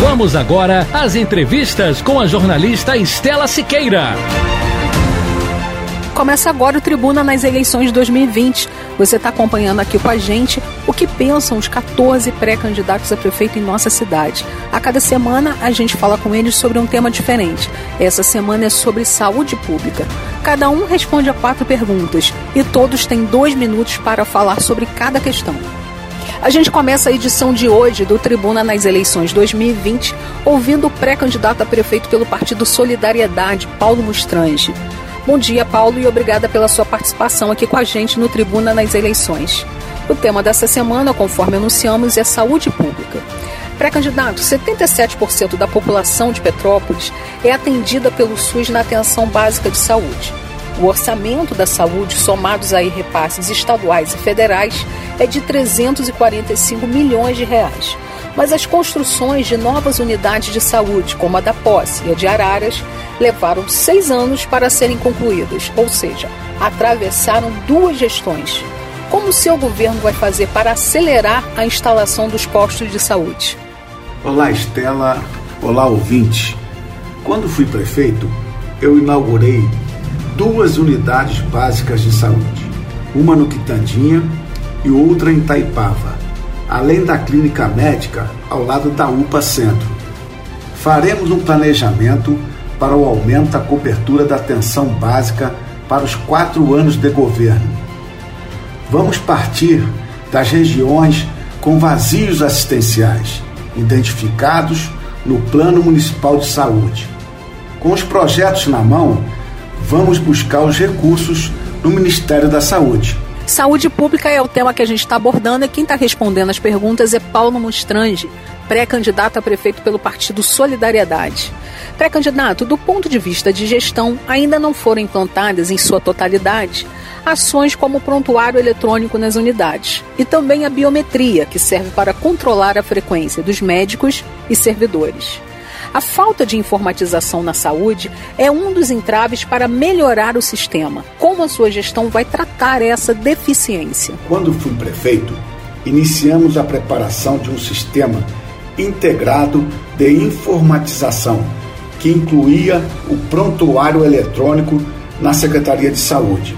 Vamos agora às entrevistas com a jornalista Estela Siqueira. Começa agora o Tribuna nas eleições de 2020. Você está acompanhando aqui com a gente o que pensam os 14 pré-candidatos a prefeito em nossa cidade. A cada semana a gente fala com eles sobre um tema diferente. Essa semana é sobre saúde pública. Cada um responde a quatro perguntas e todos têm dois minutos para falar sobre cada questão. A gente começa a edição de hoje do Tribuna nas eleições 2020 ouvindo o pré-candidato a prefeito pelo Partido Solidariedade, Paulo Mustrange. Bom dia, Paulo, e obrigada pela sua participação aqui com a gente no Tribuna nas eleições. O tema dessa semana, conforme anunciamos, é saúde pública. Pré-candidato, 77% da população de Petrópolis é atendida pelo SUS na atenção básica de saúde. O orçamento da saúde, somados a repasses estaduais e federais, é de 345 milhões de reais. Mas as construções de novas unidades de saúde, como a da Posse e a de Araras, levaram seis anos para serem concluídas, ou seja, atravessaram duas gestões. Como o seu governo vai fazer para acelerar a instalação dos postos de saúde? Olá, Estela. Olá, ouvinte. Quando fui prefeito, eu inaugurei duas unidades básicas de saúde, uma no Quitandinha e outra em Taipava, além da clínica médica ao lado da UPA Centro. Faremos um planejamento para o aumento da cobertura da atenção básica para os quatro anos de governo. Vamos partir das regiões com vazios assistenciais, identificados no Plano Municipal de Saúde. Com os projetos na mão, vamos buscar os recursos no Ministério da Saúde. Saúde pública é o tema que a gente está abordando e quem está respondendo as perguntas é Paulo Mostrange, pré-candidato a prefeito pelo Partido Solidariedade. Pré-candidato, do ponto de vista de gestão, ainda não foram implantadas em sua totalidade ações como o prontuário eletrônico nas unidades e também a biometria, que serve para controlar a frequência dos médicos e servidores. A falta de informatização na saúde é um dos entraves para melhorar o sistema. Como a sua gestão vai tratar essa deficiência? Quando fui prefeito, iniciamos a preparação de um sistema integrado de informatização, que incluía o prontuário eletrônico na Secretaria de Saúde.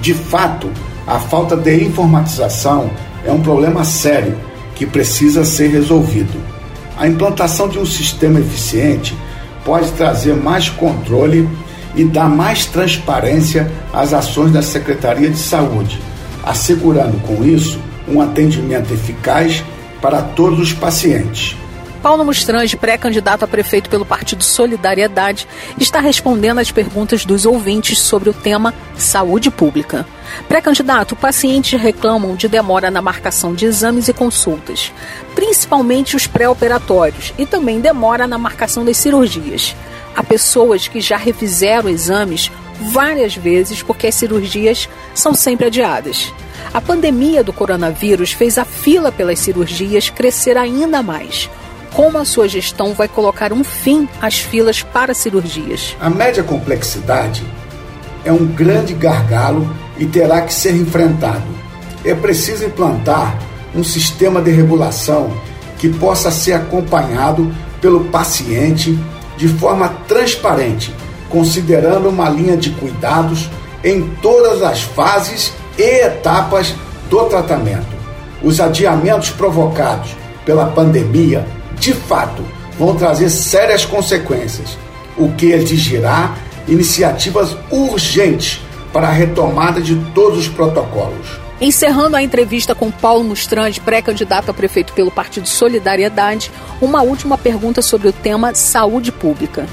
De fato, a falta de informatização é um problema sério que precisa ser resolvido. A implantação de um sistema eficiente pode trazer mais controle e dar mais transparência às ações da Secretaria de Saúde, assegurando com isso um atendimento eficaz para todos os pacientes. Paulo Mustrange, pré-candidato a prefeito pelo Partido Solidariedade, está respondendo às perguntas dos ouvintes sobre o tema saúde pública. Pré-candidato, pacientes reclamam de demora na marcação de exames e consultas, principalmente os pré-operatórios, e também demora na marcação das cirurgias. Há pessoas que já refizeram exames várias vezes porque as cirurgias são sempre adiadas. A pandemia do coronavírus fez a fila pelas cirurgias crescer ainda mais. Como a sua gestão vai colocar um fim às filas para cirurgias? A média complexidade é um grande gargalo e terá que ser enfrentado. É preciso implantar um sistema de regulação que possa ser acompanhado pelo paciente de forma transparente, considerando uma linha de cuidados em todas as fases e etapas do tratamento. Os adiamentos provocados pela pandemia, de fato, vão trazer sérias consequências, o que exigirá iniciativas urgentes para a retomada de todos os protocolos. Encerrando a entrevista com Paulo Mustrande, pré-candidato a prefeito pelo Partido Solidariedade, uma última pergunta sobre o tema saúde pública.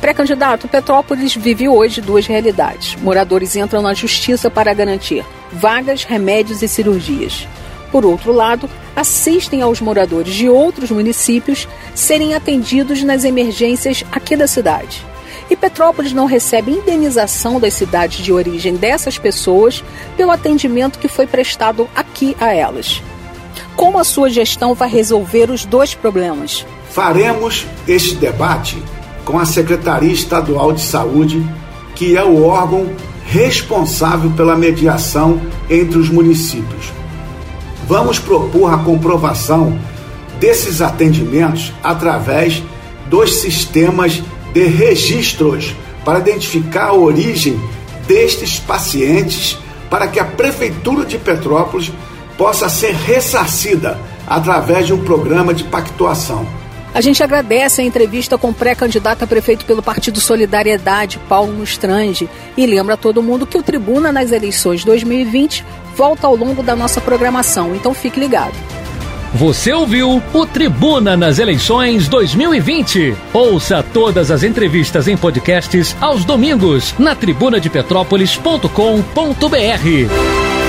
Pré-candidato, Petrópolis vive hoje duas realidades. Moradores entram na justiça para garantir vagas, remédios e cirurgias. Por outro lado, assistem aos moradores de outros municípios serem atendidos nas emergências aqui da cidade. E Petrópolis não recebe indenização das cidades de origem dessas pessoas pelo atendimento que foi prestado aqui a elas. Como a sua gestão vai resolver os dois problemas? Faremos este debate com a Secretaria Estadual de Saúde, que é o órgão responsável pela mediação entre os municípios. Vamos propor a comprovação desses atendimentos através dos sistemas de registros para identificar a origem destes pacientes para que a Prefeitura de Petrópolis possa ser ressarcida através de um programa de pactuação. A gente agradece a entrevista com o pré-candidato a prefeito pelo Partido Solidariedade, Paulo Mustrange, e lembra a todo mundo que o Tribuna nas eleições 2020 volta ao longo da nossa programação, então fique ligado. Você ouviu o Tribuna nas eleições 2020. Ouça todas as entrevistas em podcasts aos domingos na tribunadepetrópolis.com.br.